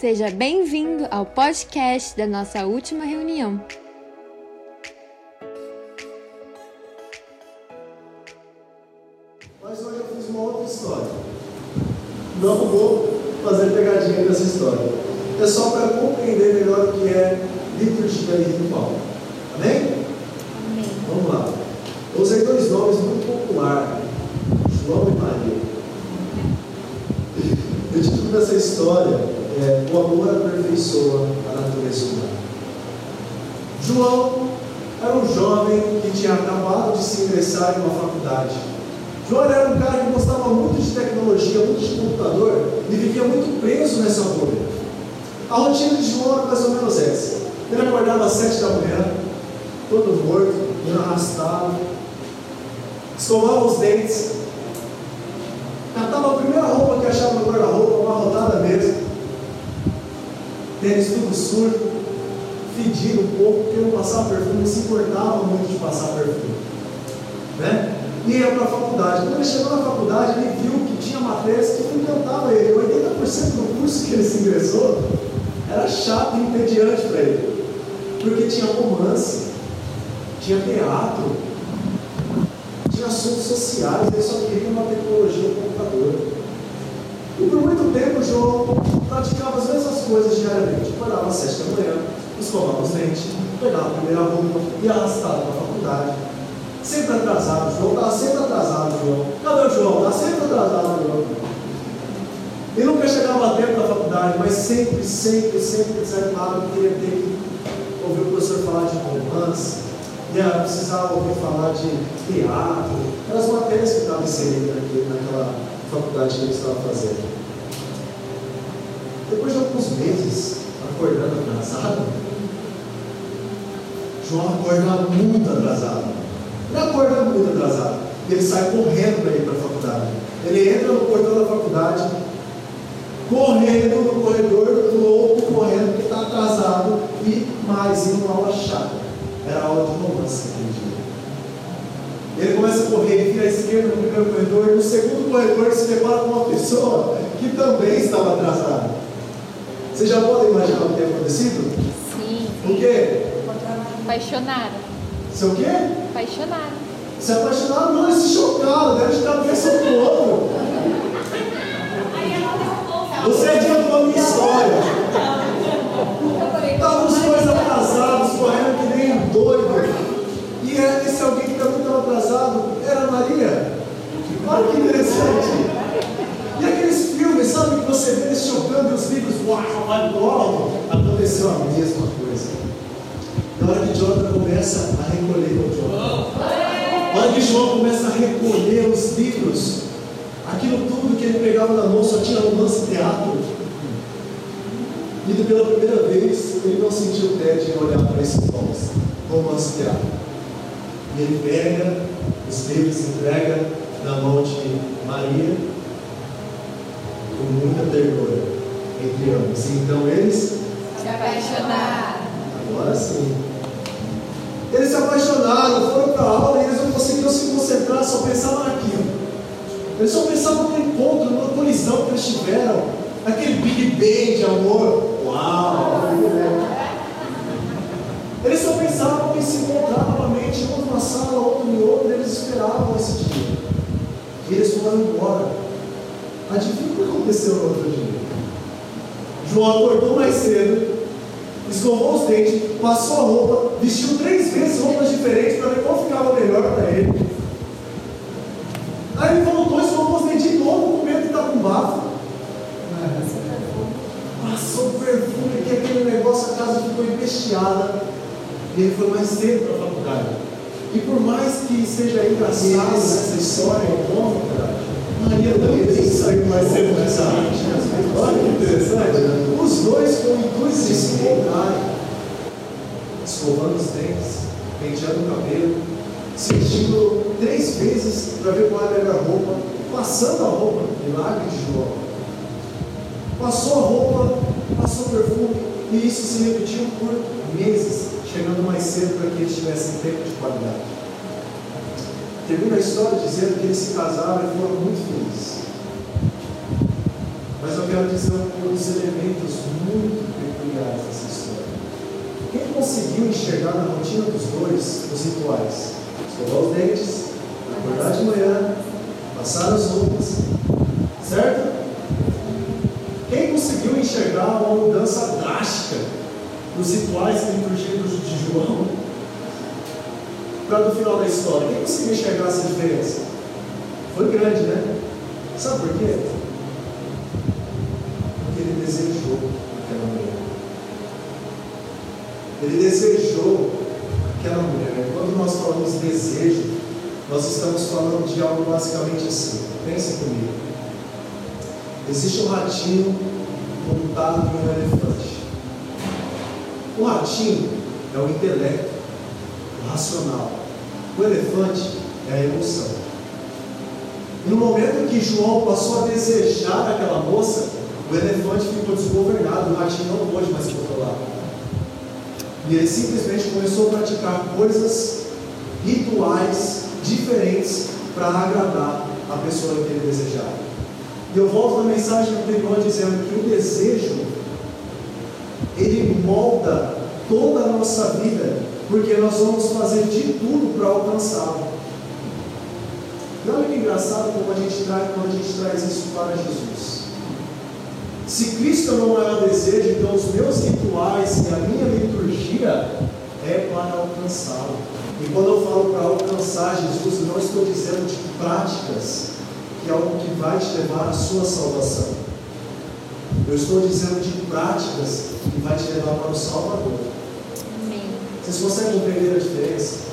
Seja bem-vindo ao podcast da nossa última reunião. Mas hoje eu fiz uma outra história. Não vou fazer pegadinha dessa história. É só para compreender melhor o que é liturgia e ritual. Amém? Amém. Vamos lá. Eu usei dois nomes muito populares, João e Maria. O título dessa história é O amor a natureza humana. João era um jovem que tinha acabado de se ingressar em uma faculdade. João era um cara que gostava muito de tecnologia, muito de computador e vivia muito preso nessa bolha. A rotina de João era mais ou menos essa. Ele acordava às sete da manhã, todo morto, arrastado, escovava os dentes, catava a primeira roupa que achava no guarda-roupa, uma rodada mesmo, tênis tudo sujo, fedido um pouco, porque não passava perfume, não se importava muito de passar perfume. Né? E ia para a faculdade. Quando ele chegou na faculdade, ele viu que tinha matérias que não encantava ele. 80% do curso que ele se ingressou era chato e entediante para ele. Porque tinha romance, tinha teatro, tinha assuntos sociais, ele só queria uma tecnologia no computador. E por muito tempo João praticava as mesmas coisas diariamente. Acordava às sete da manhã, escovava os dentes, pegava a primeira roupa e arrastava para a faculdade. Sempre atrasado, João, estava sempre atrasado, João. Cadê o João? Está sempre atrasado, João. E nunca chegava a tempo da faculdade, mas sempre, sempre, sempre desanimado, queria ter que ouvir o professor falar de romance, ia precisar ouvir falar de teatro, aquelas matérias que estavam inseridas naquela faculdade que ele estava fazendo. Meses acordando atrasado, João acorda muito atrasado. Ele acorda muito atrasado. Ele sai correndo para ir para a faculdade. Ele entra no portão da faculdade, correndo no corredor, louco, correndo, porque está atrasado, e mais, indo uma aula chata. Era a aula de romance naquele dia. Ele começa a correr, vira à esquerda no primeiro corredor, e no segundo corredor se depara com uma pessoa que também estava atrasada. Vocês já podem imaginar o que tem acontecido? Sim. O quê? Apaixonada. Seu quê? Apaixonada. Se apaixonaram, não, eles se chocaram, deram de cabeça um pro outro. Você adiantou a minha história. Estavam os dois atrasados, correndo que nem um doido. E é- esse alguém que estava atrasado era a Maria. Olha que interessante. E aqueles filmes, sabe, que você vê eles chocando e os livros, uau, aconteceu a mesma coisa. Na hora que Jonathan começa a recolher o Jonathan. Na hora que João começa a recolher os livros, aquilo tudo que ele pegava na mão só tinha romance teatro. E pela primeira vez ele não sentiu tédio em olhar para esses nomes, romance teatro. E ele pega os livros entrega na mão de Maria com muita ternura entre ambos. E então eles Se apaixonar. Agora sim. Eles se apaixonaram, foram para a aula e eles não conseguiam se concentrar, só pensavam naquilo. Eles só pensavam no encontro, na colisão que eles tiveram, aquele Big Bang de amor. Uau! Eles só pensavam em se encontrar novamente, um numa sala, outro em outra, eles esperavam esse dia. E eles foram embora. Adivinha o que aconteceu no outro dia? João acordou mais cedo, escovou os dentes, passou a roupa, vestiu três vezes roupas diferentes para ver qual ficava melhor para ele. Aí ele voltou, escovou os dentes de novo, com medo de estar com bafo. Passou perfume, que aquele negócio, a casa ficou empesteada. E ele foi mais cedo para a faculdade. E por mais que seja engraçado essa história cômica, Maria também saiu mais cedo dessa arte. Olha que interessante. Os dois de se encontrarem, escovando os dentes, penteando o cabelo, se vestindo três vezes para ver qual era a roupa, passando a roupa, milagre de João. Passou a roupa, passou o perfume, e isso se repetiu por meses, chegando mais cedo para que eles tivessem tempo de qualidade. Termina a história dizendo que eles se casaram e foram muito felizes. Mas eu quero dizer um dos elementos muito peculiares dessa história. Quem conseguiu enxergar na rotina dos dois os rituais? Escovar os dentes, acordar de manhã, passar as roupas, certo? Quem conseguiu enxergar uma mudança drástica nos rituais liturgicos de João para no final da história? Quem conseguiu enxergar essa diferença? Foi grande, né? Sabe por quê? Porque ele desejou aquela mulher. Ele desejou aquela mulher. Quando nós falamos desejo, nós estamos falando de algo basicamente assim. Pense comigo. Existe um ratinho montado em um elefante. O ratinho é o intelecto, o racional. O elefante é a emoção. No momento que João passou a desejar aquela moça, o elefante ficou desgovernado, o ratinho não pôde mais controlar. E ele simplesmente começou a praticar coisas rituais diferentes para agradar a pessoa que ele desejava. E eu volto na mensagem anterior dizendo que o desejo ele molda toda a nossa vida, porque nós vamos fazer de tudo para alcançá-lo. E olha que engraçado como a gente traz, quando a gente traz isso para Jesus. Se Cristo não é o desejo, então os meus rituais e a minha liturgia é para alcançá-lo. E quando eu falo para alcançar Jesus, não estou dizendo de práticas, que é algo que vai te levar à sua salvação. Eu estou dizendo de práticas que vai te levar para o Salvador. Amém. Vocês conseguem compreender a diferença?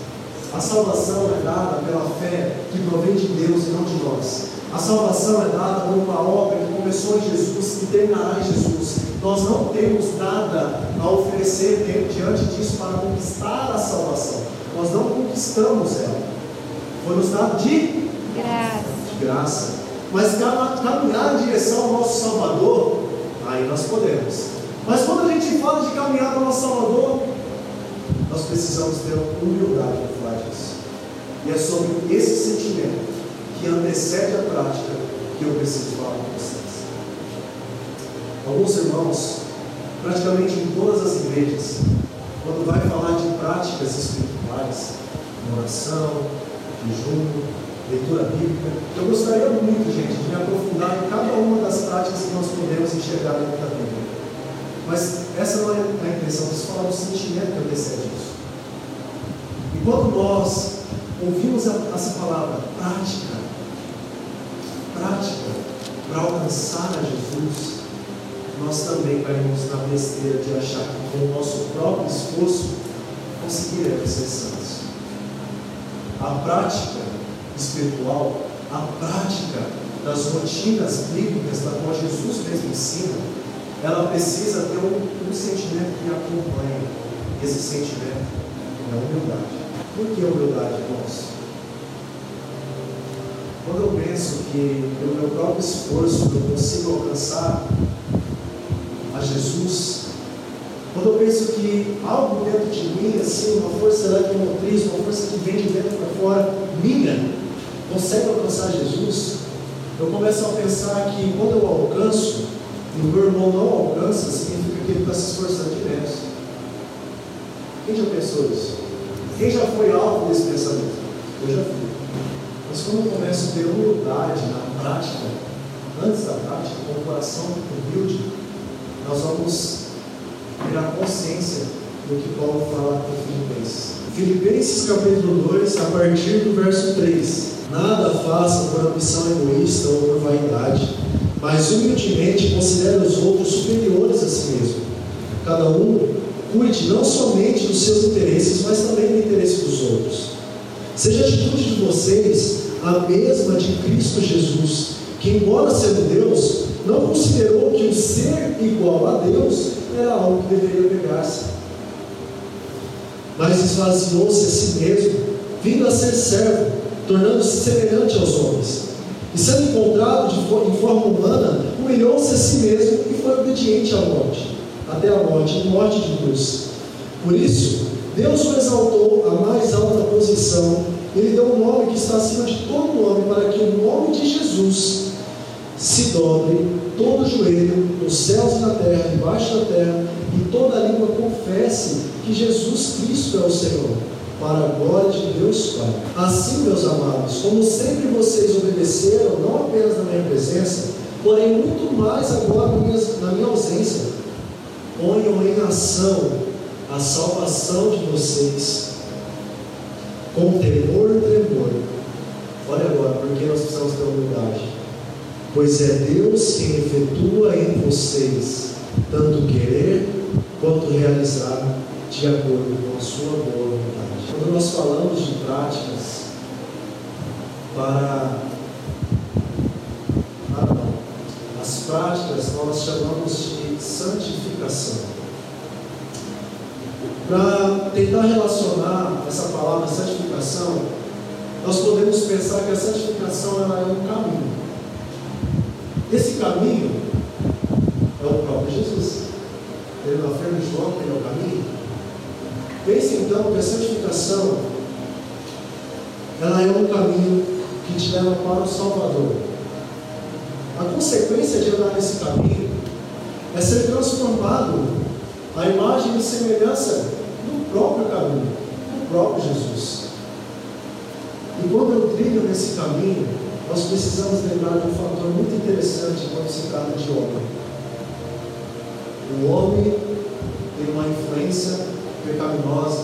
A salvação é dada pela fé que provém de Deus e não de nós. A salvação é dada por uma obra que começou em Jesus e terminará em Jesus. Nós não temos nada a oferecer diante disso para conquistar a salvação. Nós não conquistamos ela. Foi nos dado de graça. De graça. Mas caminhar em direção ao nosso Salvador, aí nós podemos. Mas quando a gente fala de caminhar para o nosso Salvador, nós precisamos ter humildade para falar disso. E é sobre esse sentimento que antecede a prática que eu preciso falar com vocês. Alguns irmãos, praticamente em todas as igrejas, quando vai falar de práticas espirituais, oração, jejum, leitura bíblica, eu gostaria muito, gente, de me aprofundar em cada uma das práticas que nós podemos enxergar dentro da Bíblia. Mas essa não é a intenção, preciso falar do sentimento que antecede isso. E quando nós ouvimos essa palavra, prática, prática, para alcançar a Jesus, nós também caímos na besteira de achar que com o nosso próprio esforço conseguiremos ser santos. A prática espiritual, a prática das rotinas bíblicas da qual Jesus mesmo ensina, ela precisa ter um, um sentimento que acompanha. Esse sentimento é a humildade. Por que humildade, irmãos? Quando eu penso que pelo meu próprio esforço eu consigo alcançar a Jesus, quando eu penso que algo dentro de mim, assim, uma força eletromotriz, uma força que vem de dentro para fora, minha, consegue alcançar Jesus, eu começo a pensar que quando eu alcanço, e o meu irmão não alcança, significa que ele está se esforçando menos. Quem já pensou isso? Quem já foi alvo desse pensamento? Eu já fui. Mas quando eu começo a ter humildade na prática, antes da prática, com o coração humilde, nós vamos ter a consciência do que Paulo fala em Filipenses. Filipenses capítulo 2, a partir do verso 3. Nada façam por ambição egoísta ou por vaidade, mas humildemente considere os outros superiores a si mesmo. Cada um cuide não somente dos seus interesses, mas também do interesse dos outros. Seja a atitude de vocês a mesma de Cristo Jesus, que, embora sendo Deus, não considerou que o ser igual a Deus era algo que deveria pegar-se. Mas esvaziou-se a si mesmo, vindo a ser servo, tornando-se semelhante aos homens. E sendo encontrado de, em forma humana, humilhou-se a si mesmo e foi obediente à morte, até a morte, morte de cruz. Por isso, Deus o exaltou à mais alta posição. Ele deu um nome que está acima de todo nome, para que o nome de Jesus se dobre todo joelho, nos céus e na terra, debaixo da terra, e toda língua confesse que Jesus Cristo é o Senhor, para a glória de Deus Pai. Assim, meus amados, como sempre vocês obedeceram, não apenas na minha presença, porém muito mais agora na minha ausência, ponham em ação a salvação de vocês com temor e tremor. Olha agora, porque nós precisamos ter humildade pois é Deus quem efetua em vocês tanto querer quanto realizar de acordo com a sua boa vontade. Quando nós falamos de práticas para as práticas nós chamamos de santificação. Para tentar relacionar essa palavra santificação, nós podemos pensar que a santificação ela é um caminho. Esse caminho é o próprio Jesus. Ele não afirma João que ele é o caminho. Pense então que a santificação ela é um caminho que te leva para o Salvador. A consequência de andar nesse caminho é ser transformado à imagem e semelhança do próprio caminho, do próprio Jesus. E quando eu trilho nesse caminho, nós precisamos lembrar de um fator muito interessante quando se trata de homem. O homem tem uma influência pecaminosa,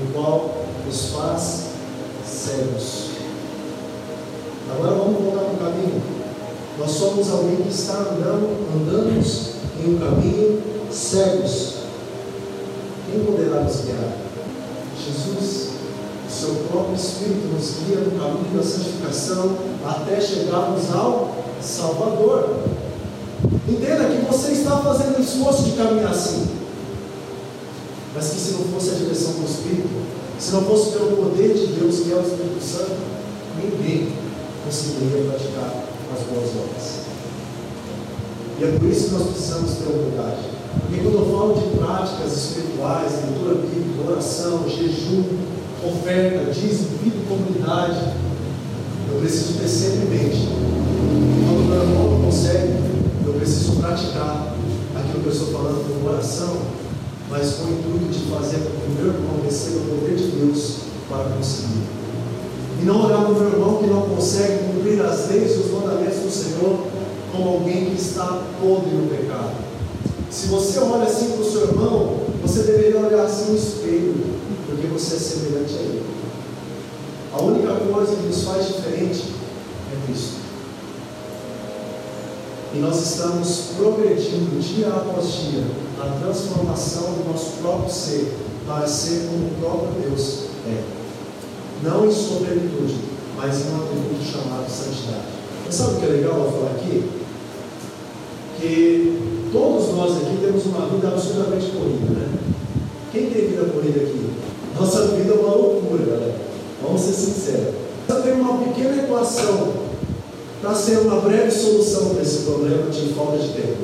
no qual nos faz cegos. Agora vamos voltar para o caminho. Nós somos alguém que está andando, andamos em um caminho cegos. Quem poderá nos guiar? Jesus seu próprio Espírito nos guia no caminho da santificação até chegarmos ao Salvador. Entenda que você está fazendo o esforço de caminhar assim. Mas que se não fosse a direção do Espírito, se não fosse pelo poder de Deus, que é o Espírito Santo, ninguém conseguiria praticar as boas obras. E é por isso que nós precisamos ter humildade. Porque quando eu falo de práticas espirituais, leitura bíblica, oração, jejum, oferta, dízimo, vida comunidade, eu preciso ter sempre em mente. Quando meu irmão não consegue, eu preciso praticar aquilo que eu estou falando com oração, mas com o intuito de fazer com que o meu irmão receba o poder de Deus para conseguir. E não olhar para o meu irmão que não consegue cumprir as leis e os mandamentos do Senhor como alguém que está podre no pecado. Se você olha assim para o seu irmão, você deveria olhar assim no espelho porque você é semelhante a Ele. A única coisa que nos faz diferente é Cristo. E nós estamos progredindo dia após dia na transformação do nosso próprio ser para ser como o próprio Deus é. Não em plenitude, mas em um atributo chamado santidade. Mas sabe o que é legal eu falar aqui? Que todos nós aqui temos uma vida absolutamente corrida, né? Quem tem vida corrida aqui? Nossa vida é uma loucura, galera. Vamos ser sinceros. Eu tenho uma pequena equação para ser uma breve solução para esse problema de falta de tempo.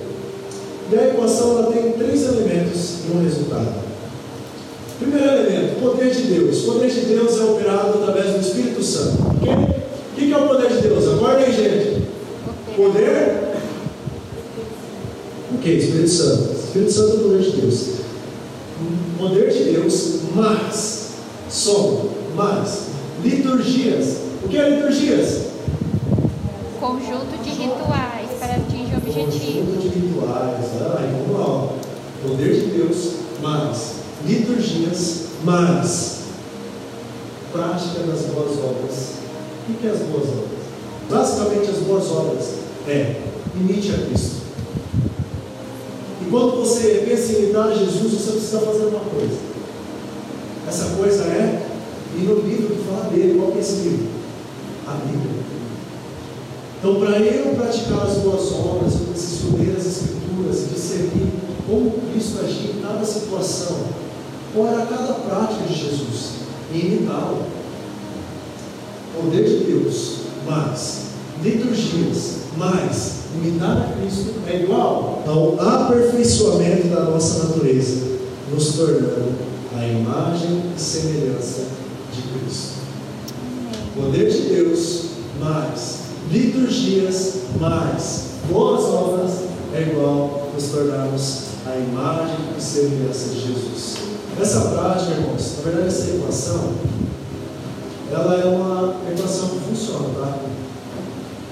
E a equação ela tem três elementos e um resultado. Primeiro elemento, poder de Deus. O poder de Deus é operado através do Espírito Santo. Ok? O que é o poder de Deus? Acorda aí, gente. Poder. O que? Espírito Santo. Espírito Santo é o poder de Deus poder de Deus, mas, som, mas, liturgias. O que é liturgias? Conjunto de rituais para atingir o objetivo. Conjunto de rituais. Ah, vamos lá. Poder de Deus, mas, liturgias, mas, prática das boas obras. O que é as boas obras? Basicamente, as boas obras é imite a Cristo. Enquanto você pensa em imitar Jesus, você precisa fazer uma coisa. Essa coisa é ir no livro que fala dele. Qual que é esse livro? A Bíblia. Então, para eu praticar as boas obras, eu preciso ler as Escrituras e discernir como Cristo agia em cada situação, qual era cada prática de Jesus, e imitá-lo. Poder de Deus, mais liturgias, mais imitar a Cristo é igual ao aperfeiçoamento da nossa natureza, nos tornando a imagem e semelhança de Cristo. Poder de Deus, mais liturgias, mas boas obras é igual nos tornarmos a imagem e semelhança de Jesus. Essa prática, irmãos, na verdade essa equação, ela é uma equação que funciona, tá?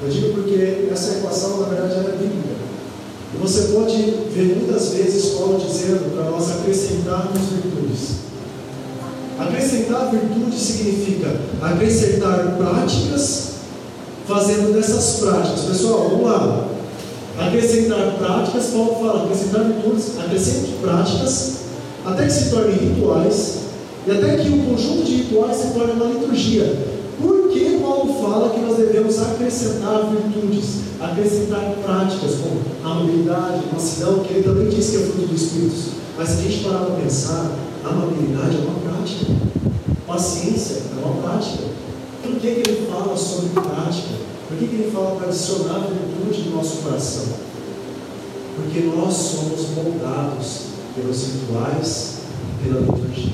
Eu digo porque essa equação, na verdade, ela é bíblica. E você pode ver muitas vezes Paulo dizendo para nós acrescentarmos virtudes. Acrescentar virtude significa acrescentar práticas, fazendo dessas práticas. Pessoal, vamos lá. Acrescentar práticas, Paulo fala, acrescentar virtudes, acrescente práticas, até que se tornem rituais, e até que o conjunto de rituais se torne uma liturgia. Por que Paulo fala que nós devemos acrescentar virtudes, acrescentar práticas como amabilidade, mansidão, que ele também diz que é fruto do Espírito. Mas se a gente parar para pensar, amabilidade é uma prática, paciência é uma prática. Por que, que ele fala sobre prática? Por que, que ele fala para adicionar virtude no nosso coração? Porque nós somos moldados pelos rituais, pela liturgia.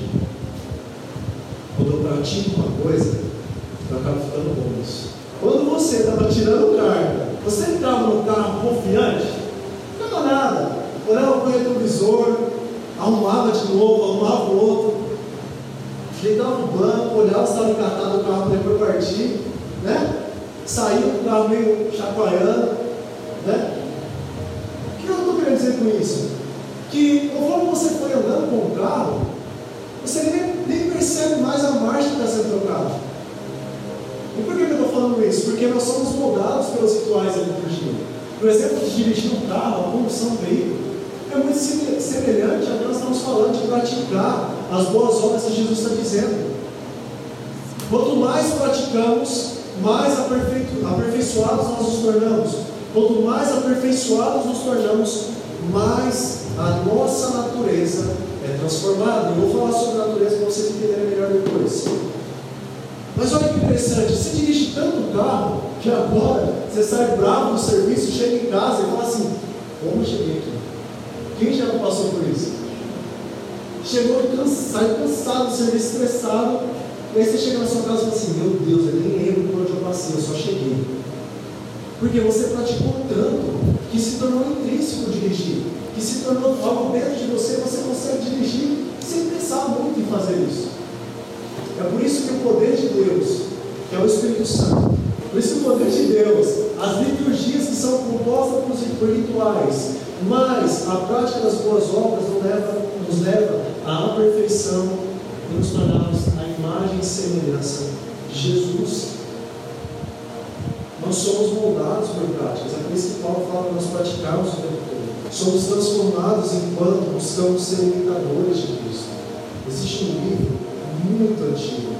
Quando eu pratico uma coisa, eu acabo ficando bom nisso. Quando você estava tirando carga, você entrava no carro confiante, não nada. Olhava para o retrovisor, arrumava de novo, arrumava o outro, ajeitava o banco, olhava se estava encatado o carro para depois partir, né? Com o carro meio chacoalhando, né? O que eu estou querendo dizer com isso? Que conforme você foi andando com o carro, você nem, nem percebe mais a marcha que está sendo trocada. E por que eu estou falando isso? Porque nós somos moldados pelos rituais da liturgia. Por exemplo, de dirigir um carro, a condução do veículo, é muito semelhante ao que nós estamos falando de praticar as boas obras que Jesus está dizendo. Quanto mais praticamos, mais aperfeiçoados nós nos tornamos. Quanto mais aperfeiçoados nos tornamos, mais a nossa natureza é transformada. Eu vou falar sobre a natureza para vocês entenderem melhor depois. Mas olha que interessante, você dirige tanto carro que agora você sai bravo do serviço, chega em casa e fala assim, como eu cheguei aqui? Quem já não passou por isso? Chegou cansado, cansado do serviço, estressado, e aí você chega na sua casa e fala assim, meu Deus, eu nem lembro por onde eu passei, eu só cheguei. Porque você praticou tanto que se tornou intrínseco dirigir, que se tornou algo dentro de você, você consegue dirigir sem pensar muito em fazer isso. É por isso que o poder de Deus, que é o Espírito Santo, por isso o poder de Deus, as liturgias que são compostas por rituais, mas a prática das boas obras nos leva, nos leva à perfeição e nos tornarmos a imagem e semelhança de Jesus. Nós somos moldados por práticas, é por isso que Paulo fala que nós praticamos o tempo todo. Somos transformados enquanto buscamos ser imitadores de Cristo. Existe um livro muito antigo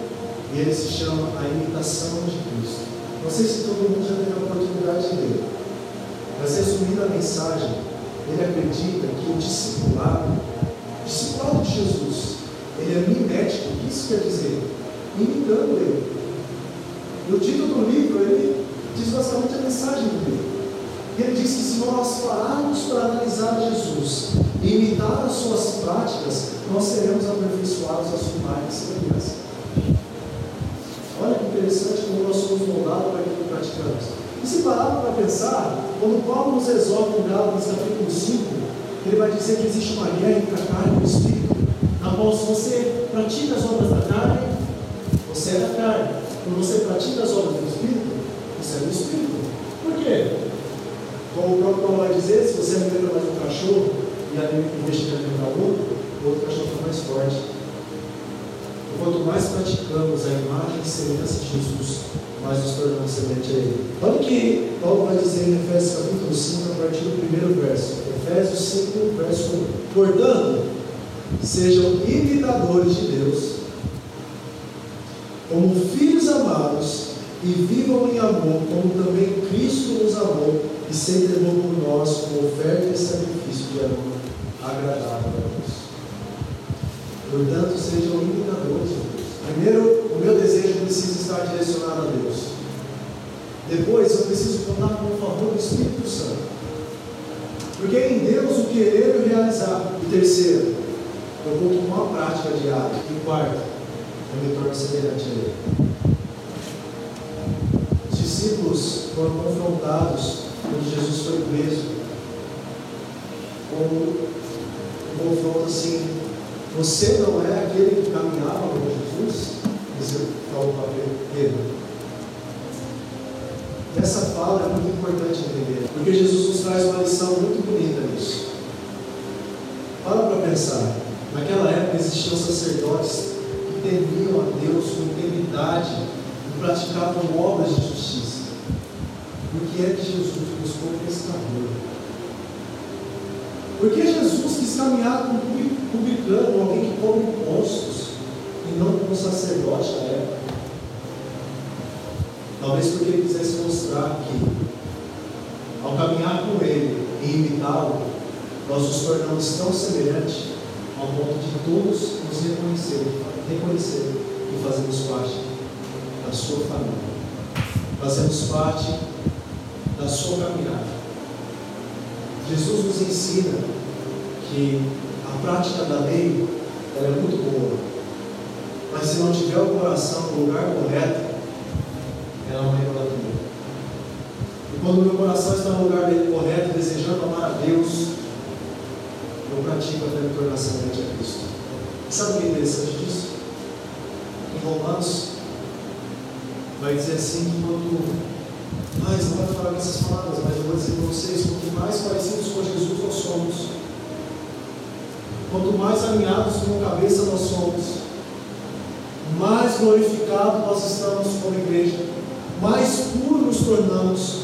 e ele se chama A Imitação de Cristo. Não sei se todo mundo já teve a oportunidade de ler, mas resumindo a mensagem, ele acredita que o discipulado, o discipulado de Jesus, ele é mimético. O que isso quer dizer? Imitando ele. E o título do livro, ele diz basicamente a mensagem do livro. E ele diz que se nós pararmos para analisar Jesus e imitar as suas práticas, nós seremos aperfeiçoados a sua imagem e semelhança. Olha que interessante como nós somos moldados para aquilo que praticamos. E se pararmos para pensar, quando Paulo nos exorta em Gálatas capítulo 5, ele vai dizer que existe uma guerra entre a carne e o espírito, na qual se você pratica as obras da carne, você é da carne. Quando você pratica as obras do espírito, você é do espírito. Por quê? Como o próprio Paulo vai dizer, se você alimenta mais um cachorro e investiga alimentar outro, o outro cachorro fica mais forte. Quanto mais praticamos a imagem e semelhança de Jesus, mais nos tornamos semelhante a Ele. Olha o que Paulo vai dizer em Efésios capítulo 5, a partir do primeiro verso. Efésios 5, verso 1. Portanto, sejam imitadores de Deus, como filhos amados, e vivam em amor, como também Cristo nos amou e se entregou por nós como oferta e sacrifício de amor agradável. Portanto, sejam imitadores de Deus. Primeiro, o meu desejo precisa estar direcionado a Deus. Depois, eu preciso contar com o favor do Espírito Santo. Porque em Deus o querer e o realizar. E terceiro, eu conto com uma prática diária. E quarto, eu me torno semelhante a Ele. Os discípulos foram confrontados quando Jesus foi preso com um confronto assim: Você não é aquele que caminhava com Jesus? Falou para Pedro. Essa fala é muito importante entender, porque Jesus nos traz uma lição muito bonita nisso. Para para pensar. Naquela época existiam sacerdotes que temiam a Deus com integridade e praticavam obras de justiça. Por que é que Jesus buscou um? Por que Jesus quis caminhar com um publicano, alguém que come impostos, e não com um sacerdote da época? Talvez porque ele quisesse mostrar que, ao caminhar com ele e imitá-lo, nós nos tornamos tão semelhantes ao ponto de todos nos reconhecerem, reconhecer que fazemos parte da sua família, fazemos parte da sua caminhada. Jesus nos ensina que prática da lei é muito boa, mas se não tiver o coração no lugar correto, ela é uma idolatria. E quando o meu coração está no lugar correto, desejando amar a Deus, eu pratico até me tornar semelhante a Cristo. Sabe o que é interessante disso? Em Romanos, vai dizer assim que quando mas não vai falar essas palavras, mas eu vou dizer para vocês, quanto mais parecidos com Jesus nós somos, quanto mais alinhados com a cabeça nós somos, mais glorificado nós estamos como igreja, mais puros nos tornamos,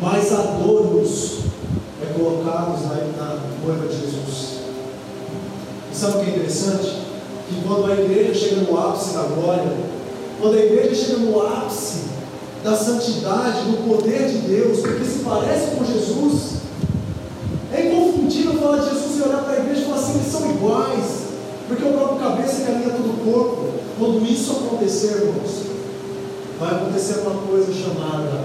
mais adornos é colocados na noiva de Jesus. E sabe o que é interessante? Que quando a igreja chega no ápice da glória, quando a igreja chega no ápice da santidade, do poder de Deus, porque se parece com Jesus, é inconfundível falar de Jesus e olhar para a igreja e falar assim, eles são iguais, porque o próprio cabeça caminha todo o corpo. Quando isso acontecer, irmãos, vai acontecer uma coisa chamada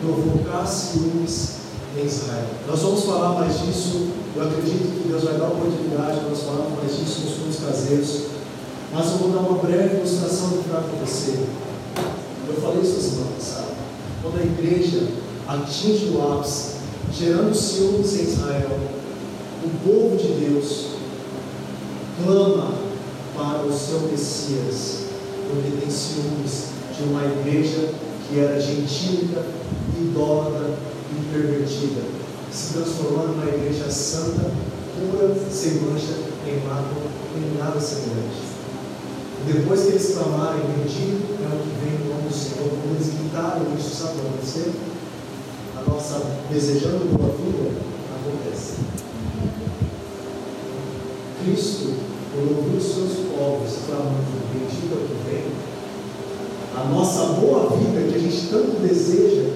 provocar ciúmes em Israel. Nós vamos falar mais disso, eu acredito que Deus vai dar oportunidade para nós falarmos mais disso nos cultos caseiros, mas eu vou dar uma breve ilustração do que vai acontecer. Eu falei isso semana passada. Quando a igreja atinge o ápice, gerando ciúmes em Israel, o povo de Deus clama para o seu Messias, porque tem ciúmes de uma igreja que era gentílica, idólatra e pervertida, se transformando numa igreja santa, pura, sem mancha, em mácula, em nada semelhante. Depois que eles clamarem, bendito é o que vem nome do Senhor, quando eles gritaram isso, sabe o que aconteceu? A nossa desejando boa vida acontece. Cristo, quando ouviu os seus povos clamando, bendito é o que vem, a nossa boa vida que a gente tanto deseja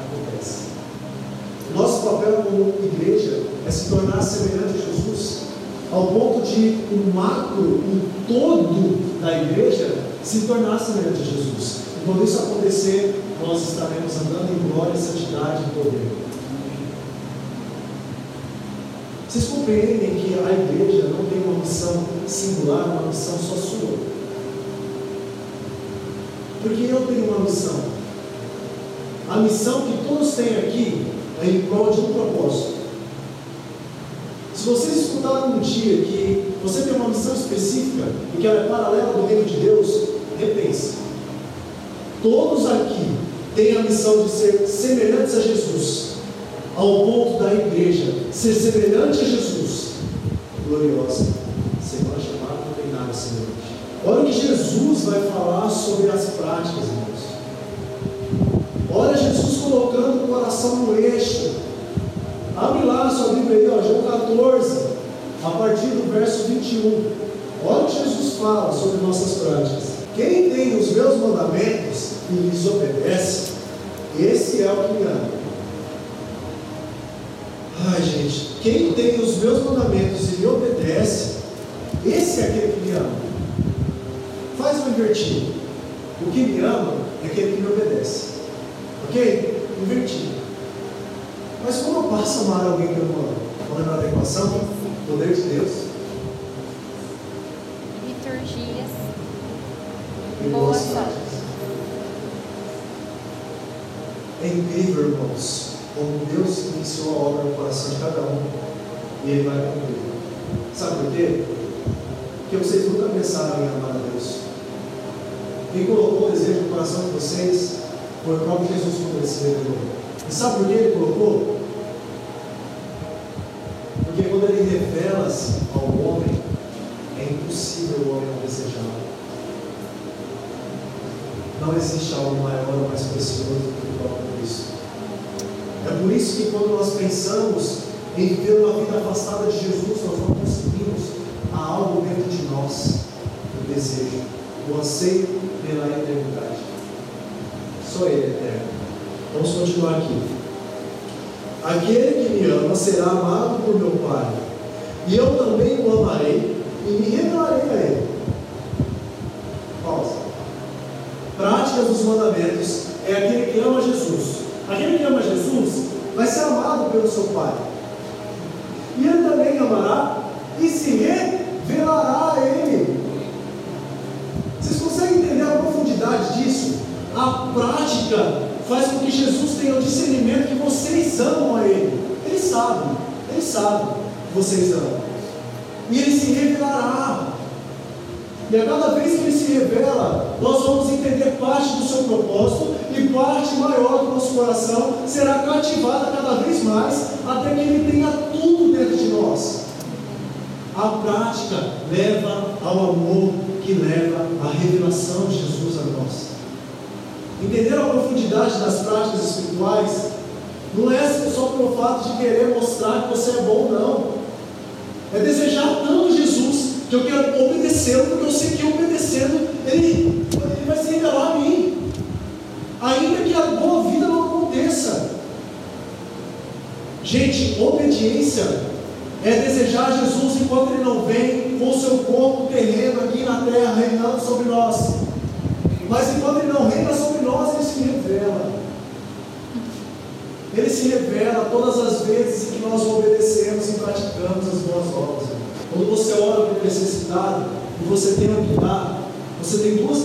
acontece. Nosso papel como igreja é se tornar semelhante a Jesus, ao ponto de o macro, um todo da igreja se tornar semelhante a Jesus. E quando isso acontecer, nós estaremos andando em glória, santidade e poder. Vocês compreendem que a igreja não tem uma missão singular, uma missão só sua. Porque eu tenho uma missão. A missão que todos têm aqui é em prol de um propósito. Se vocês escutaram um dia que você tem uma missão específica e que ela é paralela do reino de Deus, repense. Todos aqui têm a missão de ser semelhantes a Jesus, ao ponto da igreja ser semelhante a Jesus, gloriosa, sem mais chamado, não tem nada semelhante. Olha o que Jesus vai falar sobre as práticas, irmãos. Olha Jesus colocando o coração no eixo. Abre lá a sua Bíblia aí, ó, João 14, a partir do verso 21. Olha o que Jesus fala sobre nossas práticas. Quem tem os meus mandamentos e lhes obedece, esse é o que me ama. Ai, gente, quem tem os meus mandamentos e me obedece, esse é aquele que me ama. Faz um invertido. O que me ama é aquele que me obedece. Ok? Invertido. Mas como eu passo a amar alguém que eu não amo? Vamos lembrar da equação? Poder de Deus. Liturgias. E Boas boas práticas. incrível, irmãos, como Deus iniciou a obra no coração de cada um e Ele vai cumprir. Sabe por quê? Porque vocês nunca pensaram em amar a Deus. Quem colocou o desejo no coração de vocês foi o próprio Jesus quando ele se revelou. E sabe por que ele colocou? Porque quando ele revela ao homem, é impossível o homem não desejá-lo. Não existe algo maior ou mais precioso do que o próprio Cristo. É por isso que quando nós pensamos em viver uma vida afastada de Jesus, nós não conseguimos há algo dentro de nós, o desejo, o anseio pela eternidade. Só Ele é eterno. Vamos continuar aqui. Aquele que me ama será amado por meu Pai, e eu também o amarei e me revelarei a Ele. Pausa. Práticas dos mandamentos é aquele que ama Jesus. Aquele que ama Jesus vai ser amado pelo seu Pai. E ele também amará e se revelará a Ele. Vocês conseguem entender a profundidade disso? A prática faz com que Jesus tenha o discernimento que vocês amam a Ele. Ele sabe, Ele sabe que vocês amam. E Ele se revelará. E a cada vez que Ele se revela, nós vamos entender parte do seu propósito e parte maior do nosso coração será cativada cada vez mais, até que Ele tenha tudo dentro de nós. A prática leva ao amor que leva à revelação de Jesus a nós. Entender a profundidade das práticas espirituais não é só pelo fato de querer mostrar que você é bom, não. É desejar tanto Jesus que eu quero obedecê-lo, porque eu sei que obedecendo ele, ele vai se revelar a mim. Ainda que a boa vida não aconteça. Gente, obediência é desejar Jesus enquanto Ele não vem com o seu corpo terreno aqui na terra reinando sobre nós. Mas enquanto Ele não reina sobre nós, Ele se revela. Ele se revela todas as vezes em que nós obedecemos e praticamos as boas obras. Quando você ora por necessidade e você tem que dar, você tem duas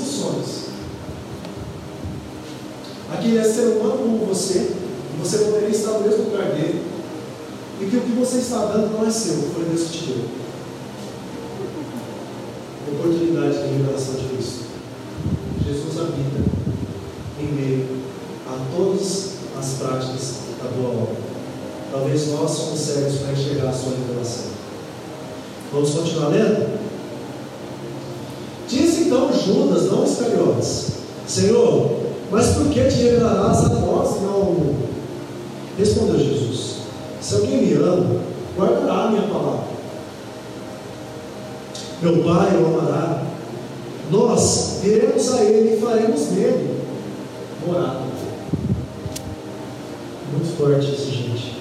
missões. Aquele é ser humano como você, e você poderia estar no mesmo lugar dele e que o que você está dando não é seu, foi Deus que te deu. Oportunidade de revelação de Cristo. Jesus habita em meio a todas as práticas da boa obra. Talvez nós somos cegos para enxergar a sua revelação. Vamos continuar lendo? Disse então Judas, não Iscariotes, Senhor, que te revelarás a nós e? Respondeu Jesus. Se alguém me ama, guardará a minha palavra. Meu Pai o amará. Nós viremos a Ele e faremos nele morada. Muito forte isso, gente.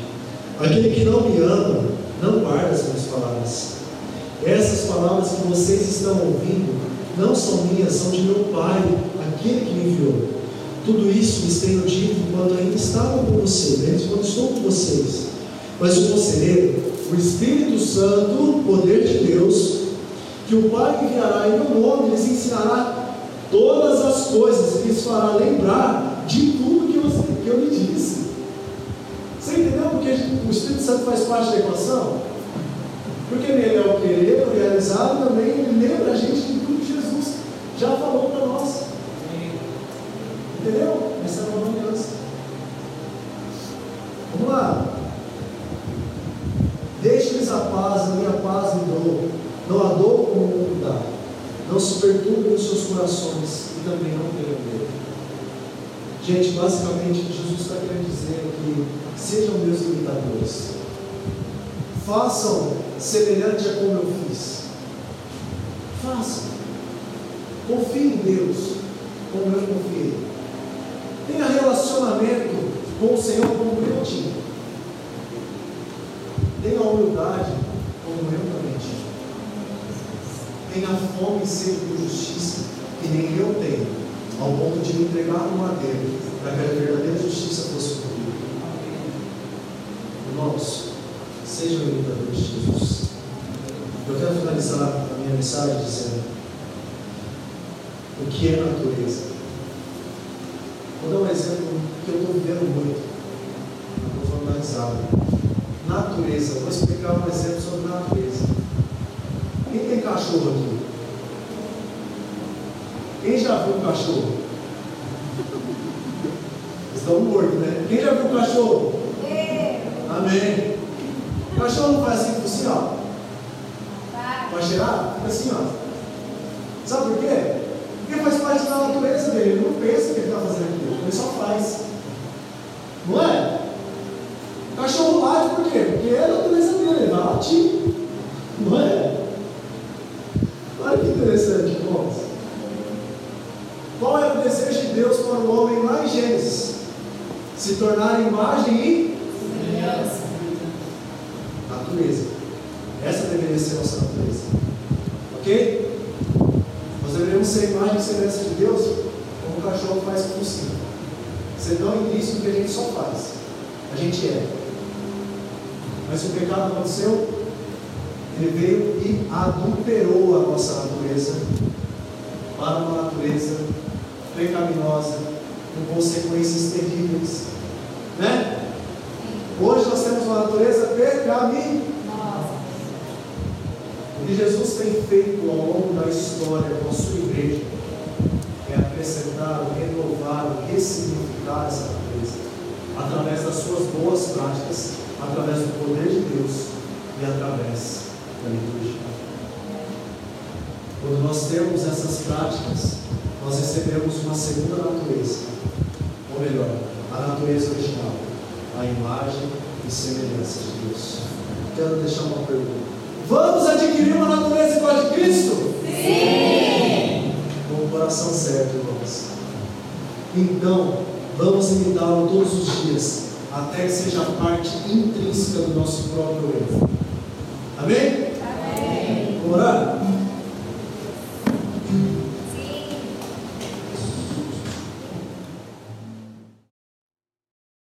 Aquele que não me ama, não guarda as minhas palavras. Essas palavras que vocês estão ouvindo não são minhas, são de meu Pai, aquele que me enviou. Tudo isso lhes tenho dito enquanto ainda estava com vocês, quando estou com vocês. Mas o conselheiro, o Espírito Santo, o poder de Deus, que o Pai enviará em meu nome, lhes ensinará todas as coisas e lhes fará lembrar de tudo que eu, que eu lhe disse. Você entendeu porque o Espírito Santo faz parte da equação? Porque nele é o querer, o realizado, também ele lembra a gente de tudo que Jesus já falou para nós. Entendeu? Essa é uma nova aliança. Vamos lá. Deixe-lhes a paz, a minha paz lhe dou. Não a dou como o mundo dá. Não se perturbem os seus corações e também não tenham medo. Gente, basicamente, Jesus está querendo dizer que sejam meus imitadores. Façam semelhante a como eu fiz. Façam. Confie em Deus como eu confiei. Tenha relacionamento com o Senhor como eu tinha. Tenha humildade, como eu também tive. Tenha fome e sede por justiça, que nem eu tenho, ao ponto de me entregar no madeiro, para que a verdadeira justiça fosse cumprida. Irmãos, sejam imitadores de Jesus. Eu quero finalizar a minha mensagem dizendo o que é natureza. Vou dar um exemplo que eu estou vivendo muito. Eu estou falando. Natureza. Vou explicar um exemplo sobre natureza. Quem tem cachorro aqui? Quem já viu um cachorro? Estão mortos, né? Quem já viu um cachorro? Amém. O cachorro não faz assim, assim, ó. Vai cheirar? Fica assim, ó. Sabe por quê? Porque faz parte da natureza dele. Ele não pensa que ele está fazendo só faz. Não é? O cachorro late por quê? Porque é a natureza dele. Ele vai latir. Não é? Olha que interessante, irmãos. Qual era o desejo de Deus para o homem lá em Gênesis? Se tornar imagem e natureza. Essa deveria ser a nossa natureza. Ok? Nós deveríamos ser imagem e semelhança de Deus, como o cachorro faz com o sim. Ser tão implícito que a gente só faz. A gente é. Mas o pecado aconteceu, ele veio e adulterou a nossa natureza para uma natureza pecaminosa, com consequências terríveis. Né? Hoje nós temos uma natureza pecaminosa. O que Jesus tem feito ao longo da história com a sua igreja acrescentar, renovar, ressignificar essa natureza através das suas boas práticas, através do poder de Deus e através da liturgia. Quando nós temos essas práticas, nós recebemos uma segunda natureza, ou melhor, a natureza original, a imagem e semelhança de Deus. Quero deixar uma pergunta. Vamos adquirir uma natureza igual a de Cristo? Sim! Com o coração certo, irmãos. Então, vamos imitá-lo todos os dias, até que seja parte intrínseca do nosso próprio eu.